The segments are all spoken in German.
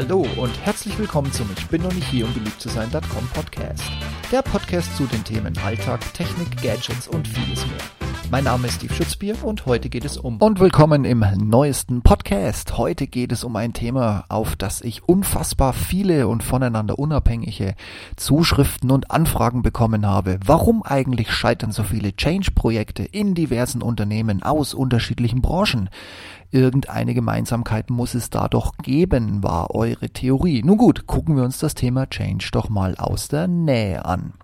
Hallo und herzlich willkommen zum Ich bin noch nicht hier, um beliebt zu sein.com Podcast. Der Podcast zu den Themen Alltag, Technik, Gadgets und vieles mehr. Mein Name ist Steve Schutzbier und heute geht es um. Und willkommen im neuesten Podcast. Heute geht es um ein Thema, auf das ich unfassbar viele und voneinander unabhängige Zuschriften und Anfragen bekommen habe. Warum eigentlich scheitern so viele Change-Projekte in diversen Unternehmen aus unterschiedlichen Branchen? Irgendeine Gemeinsamkeit muss es da doch geben, war eure Theorie. Nun gut, gucken wir uns das Thema Change doch mal aus der Nähe an.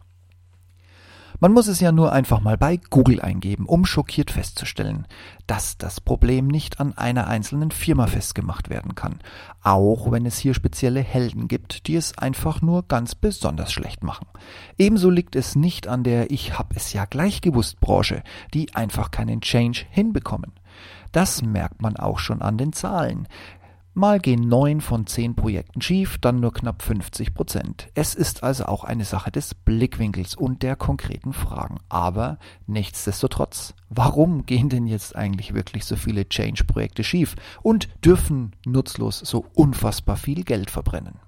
Man muss es ja nur einfach mal bei Google eingeben, um schockiert festzustellen, dass das Problem nicht an einer einzelnen Firma festgemacht werden kann, auch wenn es hier spezielle Helden gibt, die es einfach nur ganz besonders schlecht machen. Ebenso liegt es nicht an der Ich hab es ja gleich gewusst Branche, die einfach keinen Change hinbekommen. Das merkt man auch schon an den Zahlen. Mal gehen neun von zehn Projekten schief, dann nur knapp 50 Prozent. Es ist also auch eine Sache des Blickwinkels und der konkreten Fragen. Aber nichtsdestotrotz, warum gehen denn jetzt eigentlich wirklich so viele Change-Projekte schief und dürfen nutzlos so unfassbar viel Geld verbrennen?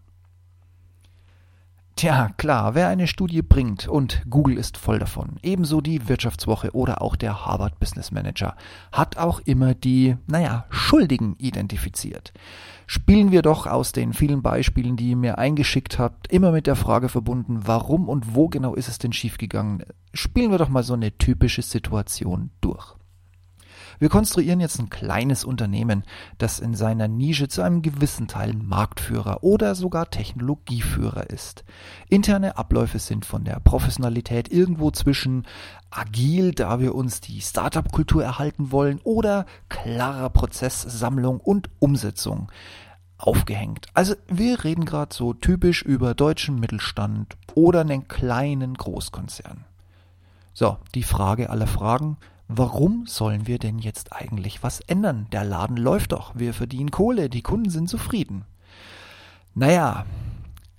Tja, klar, wer eine Studie bringt und Google ist voll davon, ebenso die Wirtschaftswoche oder auch der Harvard Business Manager, hat auch immer die, naja, Schuldigen identifiziert. Spielen wir doch aus den vielen Beispielen, die ihr mir eingeschickt habt, immer mit der Frage verbunden, warum und wo genau ist es denn schiefgegangen, spielen wir doch mal so eine typische Situation durch. Wir konstruieren jetzt ein kleines Unternehmen, das in seiner Nische zu einem gewissen Teil Marktführer oder sogar Technologieführer ist. Interne Abläufe sind von der Professionalität irgendwo zwischen agil, da wir uns die Startup-Kultur erhalten wollen, oder klarer Prozesssammlung und Umsetzung aufgehängt. Also wir reden gerade so typisch über deutschen Mittelstand oder einen kleinen Großkonzern. So, die Frage aller Fragen, Warum sollen wir denn jetzt eigentlich was ändern? Der Laden läuft doch, wir verdienen Kohle, die Kunden sind zufrieden. Naja,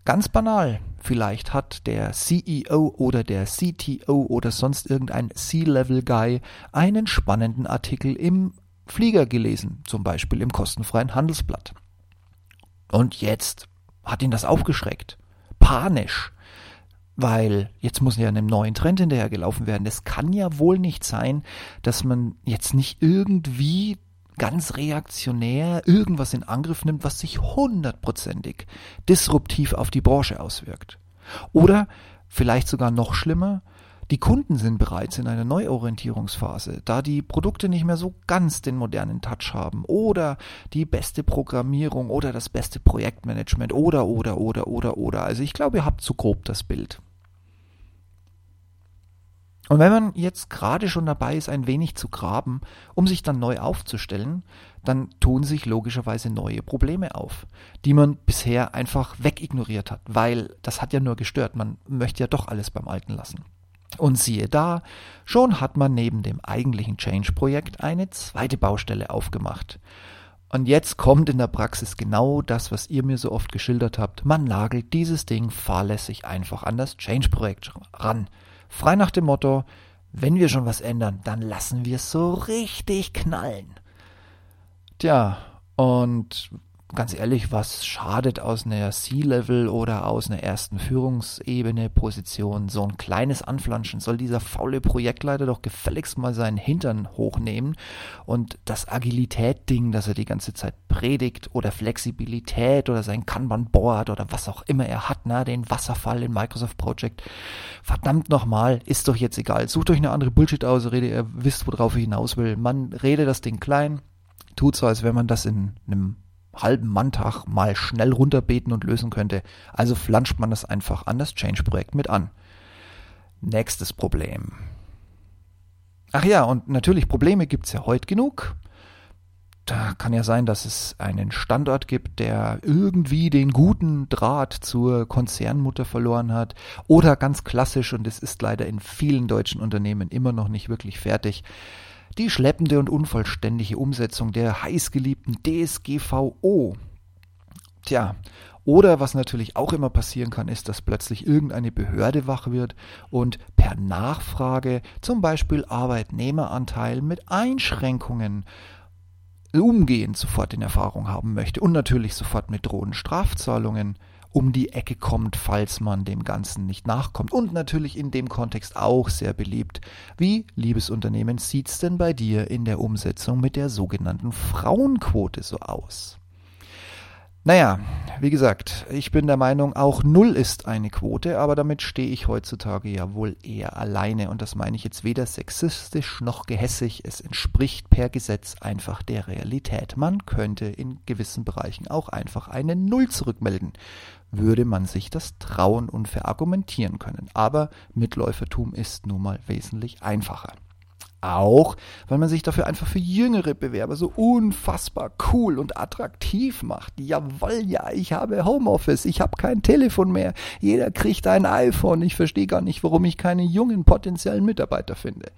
ganz banal. Vielleicht hat der CEO oder der CTO oder sonst irgendein C-Level-Guy einen spannenden Artikel im Flieger gelesen, zum Beispiel im kostenfreien Handelsblatt. Und jetzt hat ihn das aufgeschreckt. Panisch weil jetzt muss ja einem neuen Trend hinterhergelaufen werden. Es kann ja wohl nicht sein, dass man jetzt nicht irgendwie ganz reaktionär irgendwas in Angriff nimmt, was sich hundertprozentig disruptiv auf die Branche auswirkt. Oder vielleicht sogar noch schlimmer, die Kunden sind bereits in einer Neuorientierungsphase, da die Produkte nicht mehr so ganz den modernen Touch haben oder die beste Programmierung oder das beste Projektmanagement oder oder oder oder oder. Also ich glaube, ihr habt zu grob das Bild. Und wenn man jetzt gerade schon dabei ist, ein wenig zu graben, um sich dann neu aufzustellen, dann tun sich logischerweise neue Probleme auf, die man bisher einfach wegignoriert hat, weil das hat ja nur gestört, man möchte ja doch alles beim Alten lassen. Und siehe da, schon hat man neben dem eigentlichen Change-Projekt eine zweite Baustelle aufgemacht. Und jetzt kommt in der Praxis genau das, was ihr mir so oft geschildert habt. Man nagelt dieses Ding fahrlässig einfach an das Change-Projekt ran. Frei nach dem Motto, wenn wir schon was ändern, dann lassen wir es so richtig knallen. Tja, und ganz ehrlich, was schadet aus einer C-Level oder aus einer ersten Führungsebene Position so ein kleines Anflanschen? Soll dieser faule Projektleiter doch gefälligst mal seinen Hintern hochnehmen und das Agilität-Ding, das er die ganze Zeit predigt oder Flexibilität oder sein Kanban-Board oder was auch immer er hat, ne, den Wasserfall in Microsoft Project. Verdammt nochmal, ist doch jetzt egal. Sucht euch eine andere Bullshit aus, rede, ihr wisst, worauf ich hinaus will. Man rede das Ding klein, tut so, als wenn man das in einem halben Manntag mal schnell runterbeten und lösen könnte. Also flanscht man das einfach an das Change-Projekt mit an. Nächstes Problem. Ach ja, und natürlich Probleme gibt's ja heute genug. Da kann ja sein, dass es einen Standort gibt, der irgendwie den guten Draht zur Konzernmutter verloren hat. Oder ganz klassisch, und es ist leider in vielen deutschen Unternehmen immer noch nicht wirklich fertig, die schleppende und unvollständige Umsetzung der heißgeliebten DSGVO. Tja, oder was natürlich auch immer passieren kann, ist, dass plötzlich irgendeine Behörde wach wird und per Nachfrage zum Beispiel Arbeitnehmeranteil mit Einschränkungen umgehend sofort in Erfahrung haben möchte und natürlich sofort mit drohenden Strafzahlungen um die Ecke kommt, falls man dem Ganzen nicht nachkommt. Und natürlich in dem Kontext auch sehr beliebt. Wie, liebes Unternehmen, sieht's denn bei dir in der Umsetzung mit der sogenannten Frauenquote so aus? Naja, wie gesagt, ich bin der Meinung, auch null ist eine Quote, aber damit stehe ich heutzutage ja wohl eher alleine und das meine ich jetzt weder sexistisch noch gehässig. Es entspricht per Gesetz einfach der Realität. Man könnte in gewissen Bereichen auch einfach eine Null zurückmelden, würde man sich das trauen und verargumentieren können. Aber Mitläufertum ist nun mal wesentlich einfacher. Auch, weil man sich dafür einfach für jüngere Bewerber so unfassbar cool und attraktiv macht. Jawoll, ja, ich habe Homeoffice, ich habe kein Telefon mehr, jeder kriegt ein iPhone, ich verstehe gar nicht, warum ich keine jungen potenziellen Mitarbeiter finde.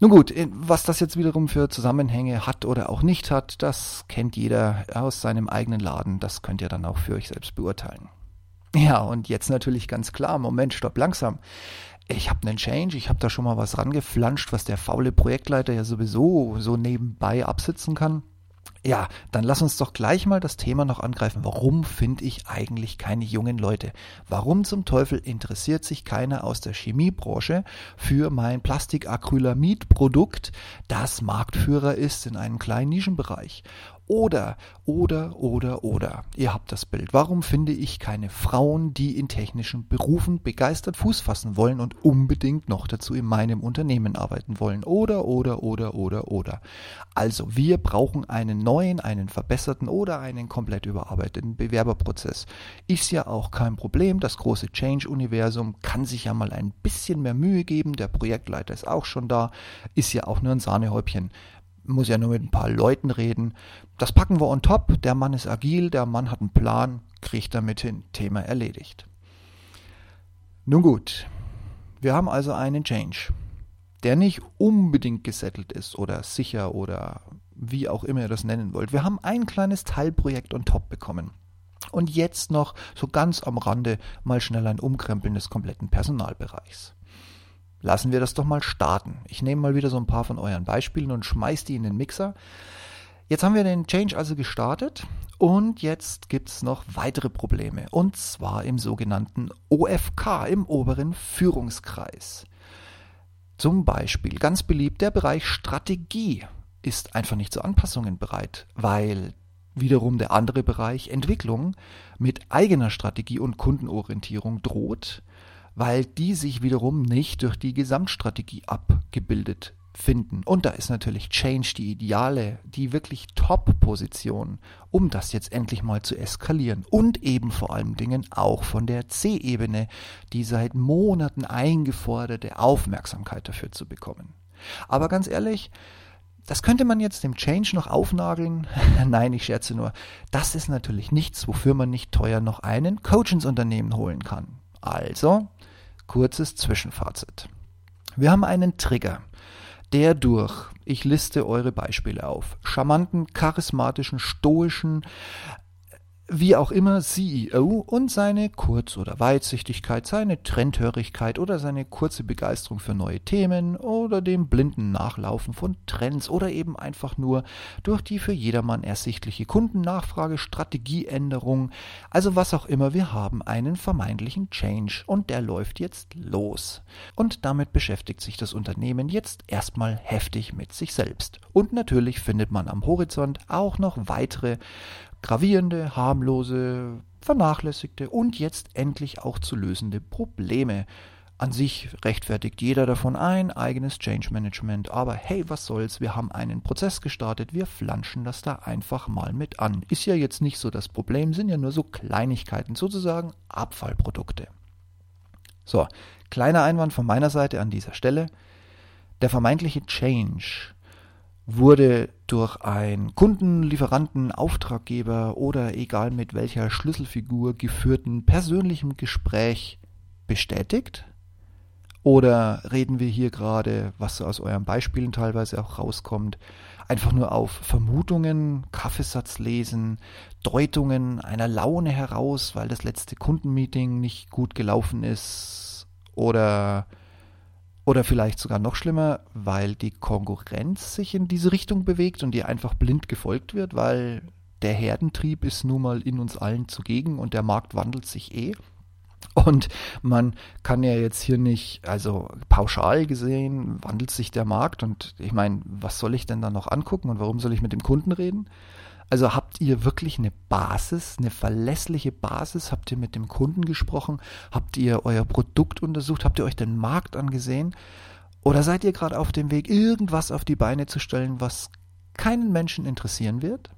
Nun gut, was das jetzt wiederum für Zusammenhänge hat oder auch nicht hat, das kennt jeder aus seinem eigenen Laden, das könnt ihr dann auch für euch selbst beurteilen. Ja, und jetzt natürlich ganz klar, Moment, stopp, langsam ich habe einen Change, ich habe da schon mal was rangeflanscht, was der faule Projektleiter ja sowieso so nebenbei absitzen kann. Ja, dann lass uns doch gleich mal das Thema noch angreifen. Warum finde ich eigentlich keine jungen Leute? Warum zum Teufel interessiert sich keiner aus der Chemiebranche für mein Plastikacrylamid-Produkt, das Marktführer ist in einem kleinen Nischenbereich? Oder, oder, oder, oder. Ihr habt das Bild. Warum finde ich keine Frauen, die in technischen Berufen begeistert Fuß fassen wollen und unbedingt noch dazu in meinem Unternehmen arbeiten wollen? Oder, oder, oder, oder, oder. Also, wir brauchen einen neuen, einen verbesserten oder einen komplett überarbeiteten Bewerberprozess. Ist ja auch kein Problem. Das große Change-Universum kann sich ja mal ein bisschen mehr Mühe geben. Der Projektleiter ist auch schon da. Ist ja auch nur ein Sahnehäubchen muss ja nur mit ein paar Leuten reden. Das packen wir on top. Der Mann ist agil, der Mann hat einen Plan, kriegt damit hin. Thema erledigt. Nun gut, wir haben also einen Change, der nicht unbedingt gesettelt ist oder sicher oder wie auch immer ihr das nennen wollt. Wir haben ein kleines Teilprojekt on top bekommen. Und jetzt noch so ganz am Rande mal schnell ein Umkrempeln des kompletten Personalbereichs. Lassen wir das doch mal starten. Ich nehme mal wieder so ein paar von euren Beispielen und schmeiß die in den Mixer. Jetzt haben wir den Change also gestartet und jetzt gibt es noch weitere Probleme und zwar im sogenannten OFK, im oberen Führungskreis. Zum Beispiel ganz beliebt der Bereich Strategie ist einfach nicht zu Anpassungen bereit, weil wiederum der andere Bereich Entwicklung mit eigener Strategie und Kundenorientierung droht weil die sich wiederum nicht durch die Gesamtstrategie abgebildet finden. Und da ist natürlich Change die ideale, die wirklich Top-Position, um das jetzt endlich mal zu eskalieren. Und eben vor allen Dingen auch von der C-Ebene, die seit Monaten eingeforderte Aufmerksamkeit dafür zu bekommen. Aber ganz ehrlich, das könnte man jetzt dem Change noch aufnageln. Nein, ich scherze nur. Das ist natürlich nichts, wofür man nicht teuer noch einen Coach ins Unternehmen holen kann. Also, Kurzes Zwischenfazit. Wir haben einen Trigger, der durch, ich liste eure Beispiele auf, charmanten, charismatischen, stoischen, wie auch immer CEO und seine Kurz- oder Weitsichtigkeit, seine Trendhörigkeit oder seine kurze Begeisterung für neue Themen oder dem blinden Nachlaufen von Trends oder eben einfach nur durch die für jedermann ersichtliche Kundennachfrage, Strategieänderung, also was auch immer, wir haben einen vermeintlichen Change und der läuft jetzt los. Und damit beschäftigt sich das Unternehmen jetzt erstmal heftig mit sich selbst. Und natürlich findet man am Horizont auch noch weitere gravierende, harmlose, vernachlässigte und jetzt endlich auch zu lösende Probleme. An sich rechtfertigt jeder davon ein eigenes Change Management, aber hey, was soll's, wir haben einen Prozess gestartet, wir flanschen das da einfach mal mit an. Ist ja jetzt nicht so das Problem, sind ja nur so Kleinigkeiten, sozusagen Abfallprodukte. So, kleiner Einwand von meiner Seite an dieser Stelle. Der vermeintliche Change wurde durch einen Kunden, Lieferanten, Auftraggeber oder egal mit welcher Schlüsselfigur geführten persönlichen Gespräch bestätigt? Oder reden wir hier gerade, was aus euren Beispielen teilweise auch rauskommt, einfach nur auf Vermutungen, Kaffeesatz lesen, Deutungen einer Laune heraus, weil das letzte Kundenmeeting nicht gut gelaufen ist oder Oder vielleicht sogar noch schlimmer, weil die Konkurrenz sich in diese Richtung bewegt und ihr einfach blind gefolgt wird, weil der Herdentrieb ist nun mal in uns allen zugegen und der Markt wandelt sich eh. Und man kann ja jetzt hier nicht, also pauschal gesehen, wandelt sich der Markt und ich meine, was soll ich denn da noch angucken und warum soll ich mit dem Kunden reden? Also habt ihr wirklich eine Basis, eine verlässliche Basis? Habt ihr mit dem Kunden gesprochen? Habt ihr euer Produkt untersucht? Habt ihr euch den Markt angesehen? Oder seid ihr gerade auf dem Weg, irgendwas auf die Beine zu stellen, was keinen Menschen interessieren wird?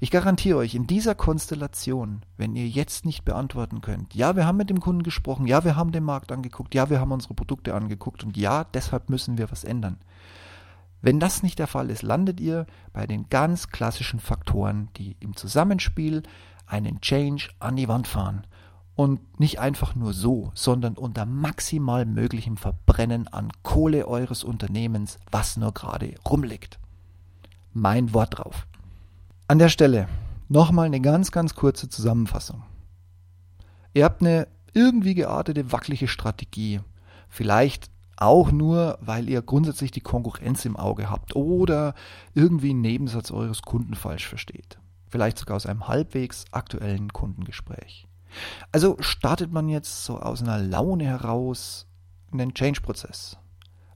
Ich garantiere euch, in dieser Konstellation, wenn ihr jetzt nicht beantworten könnt, ja, wir haben mit dem Kunden gesprochen, ja, wir haben den Markt angeguckt, ja, wir haben unsere Produkte angeguckt und ja, deshalb müssen wir was ändern. Wenn das nicht der Fall ist, landet ihr bei den ganz klassischen Faktoren, die im Zusammenspiel einen Change an die Wand fahren. Und nicht einfach nur so, sondern unter maximal möglichem Verbrennen an Kohle eures Unternehmens, was nur gerade rumliegt. Mein Wort drauf. An der Stelle nochmal eine ganz, ganz kurze Zusammenfassung. Ihr habt eine irgendwie geartete, wackelige Strategie. Vielleicht auch nur, weil ihr grundsätzlich die Konkurrenz im Auge habt oder irgendwie einen Nebensatz eures Kunden falsch versteht. Vielleicht sogar aus einem halbwegs aktuellen Kundengespräch. Also startet man jetzt so aus einer Laune heraus einen Change-Prozess,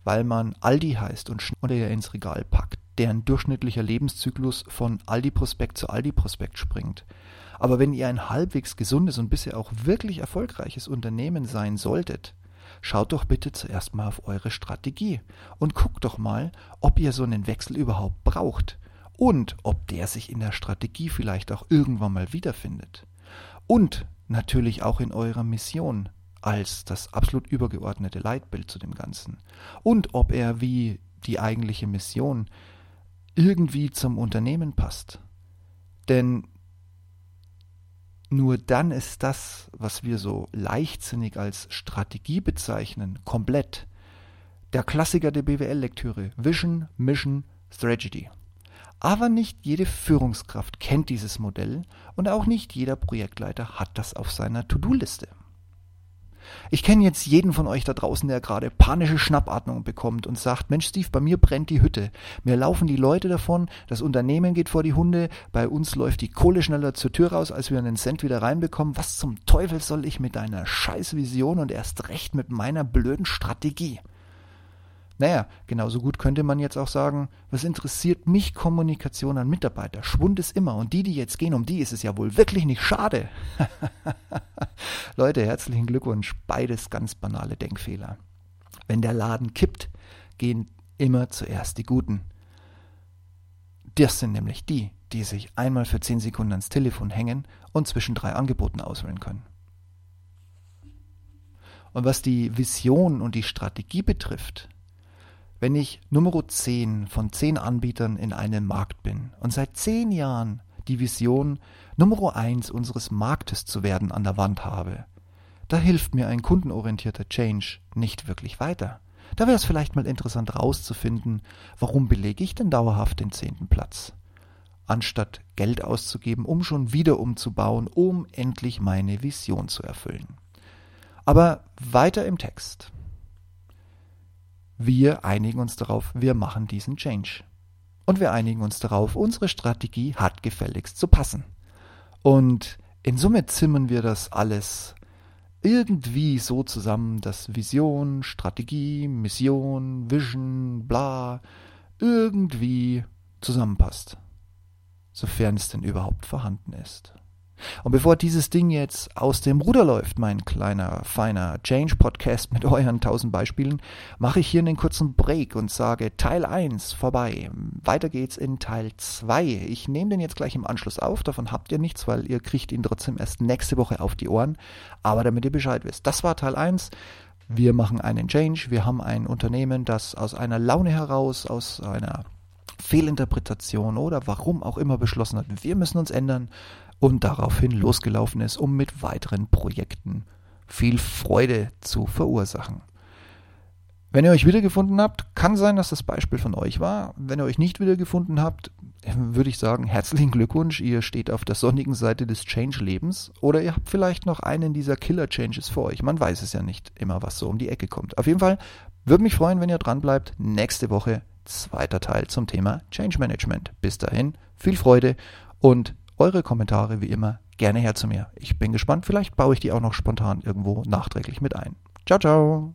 weil man Aldi heißt und Schneider ins Regal packt, deren durchschnittlicher Lebenszyklus von Aldi-Prospekt zu Aldi-Prospekt springt. Aber wenn ihr ein halbwegs gesundes und bisher auch wirklich erfolgreiches Unternehmen sein solltet, schaut doch bitte zuerst mal auf eure Strategie und guckt doch mal, ob ihr so einen Wechsel überhaupt braucht und ob der sich in der Strategie vielleicht auch irgendwann mal wiederfindet. Und natürlich auch in eurer Mission als das absolut übergeordnete Leitbild zu dem Ganzen. Und ob er wie die eigentliche Mission irgendwie zum Unternehmen passt. Denn nur dann ist das, was wir so leichtsinnig als Strategie bezeichnen, komplett. Der Klassiker der BWL-Lektüre Vision, Mission, Strategy. Aber nicht jede Führungskraft kennt dieses Modell und auch nicht jeder Projektleiter hat das auf seiner To-Do-Liste. Ich kenne jetzt jeden von euch da draußen, der gerade panische Schnappatmung bekommt und sagt, Mensch Steve, bei mir brennt die Hütte. Mir laufen die Leute davon, das Unternehmen geht vor die Hunde, bei uns läuft die Kohle schneller zur Tür raus, als wir einen Cent wieder reinbekommen. Was zum Teufel soll ich mit deiner Scheißvision und erst recht mit meiner blöden Strategie? Naja, genauso gut könnte man jetzt auch sagen, was interessiert mich Kommunikation an Mitarbeiter? Schwund ist immer und die, die jetzt gehen, um die ist es ja wohl wirklich nicht schade. Leute, herzlichen Glückwunsch, beides ganz banale Denkfehler. Wenn der Laden kippt, gehen immer zuerst die Guten. Das sind nämlich die, die sich einmal für 10 Sekunden ans Telefon hängen und zwischen drei Angeboten auswählen können. Und was die Vision und die Strategie betrifft, wenn ich Nummer 10 von 10 Anbietern in einem Markt bin und seit 10 Jahren die Vision, Nummer 1 unseres Marktes zu werden an der Wand habe, da hilft mir ein kundenorientierter Change nicht wirklich weiter. Da wäre es vielleicht mal interessant herauszufinden, warum belege ich denn dauerhaft den zehnten Platz? Anstatt Geld auszugeben, um schon wieder umzubauen, um endlich meine Vision zu erfüllen. Aber weiter im Text. Wir einigen uns darauf, wir machen diesen Change. Und wir einigen uns darauf, unsere Strategie hat gefälligst zu passen. Und in Summe zimmern wir das alles irgendwie so zusammen, dass Vision, Strategie, Mission, Vision, bla, irgendwie zusammenpasst. Sofern es denn überhaupt vorhanden ist. Und bevor dieses Ding jetzt aus dem Ruder läuft, mein kleiner, feiner Change-Podcast mit euren tausend Beispielen, mache ich hier einen kurzen Break und sage Teil 1 vorbei. Weiter geht's in Teil 2. Ich nehme den jetzt gleich im Anschluss auf, davon habt ihr nichts, weil ihr kriegt ihn trotzdem erst nächste Woche auf die Ohren. Aber damit ihr Bescheid wisst, das war Teil 1. Wir machen einen Change, wir haben ein Unternehmen, das aus einer Laune heraus, aus einer Fehlinterpretation oder warum auch immer beschlossen hat, wir müssen uns ändern und daraufhin losgelaufen ist, um mit weiteren Projekten viel Freude zu verursachen. Wenn ihr euch wiedergefunden habt, kann sein, dass das Beispiel von euch war. Wenn ihr euch nicht wiedergefunden habt, würde ich sagen, herzlichen Glückwunsch, ihr steht auf der sonnigen Seite des Change-Lebens oder ihr habt vielleicht noch einen dieser Killer-Changes vor euch. Man weiß es ja nicht immer, was so um die Ecke kommt. Auf jeden Fall würde mich freuen, wenn ihr dran bleibt. Nächste Woche zweiter Teil zum Thema Change Management. Bis dahin, viel Freude und eure Kommentare wie immer gerne her zu mir. Ich bin gespannt, vielleicht baue ich die auch noch spontan irgendwo nachträglich mit ein. Ciao, ciao.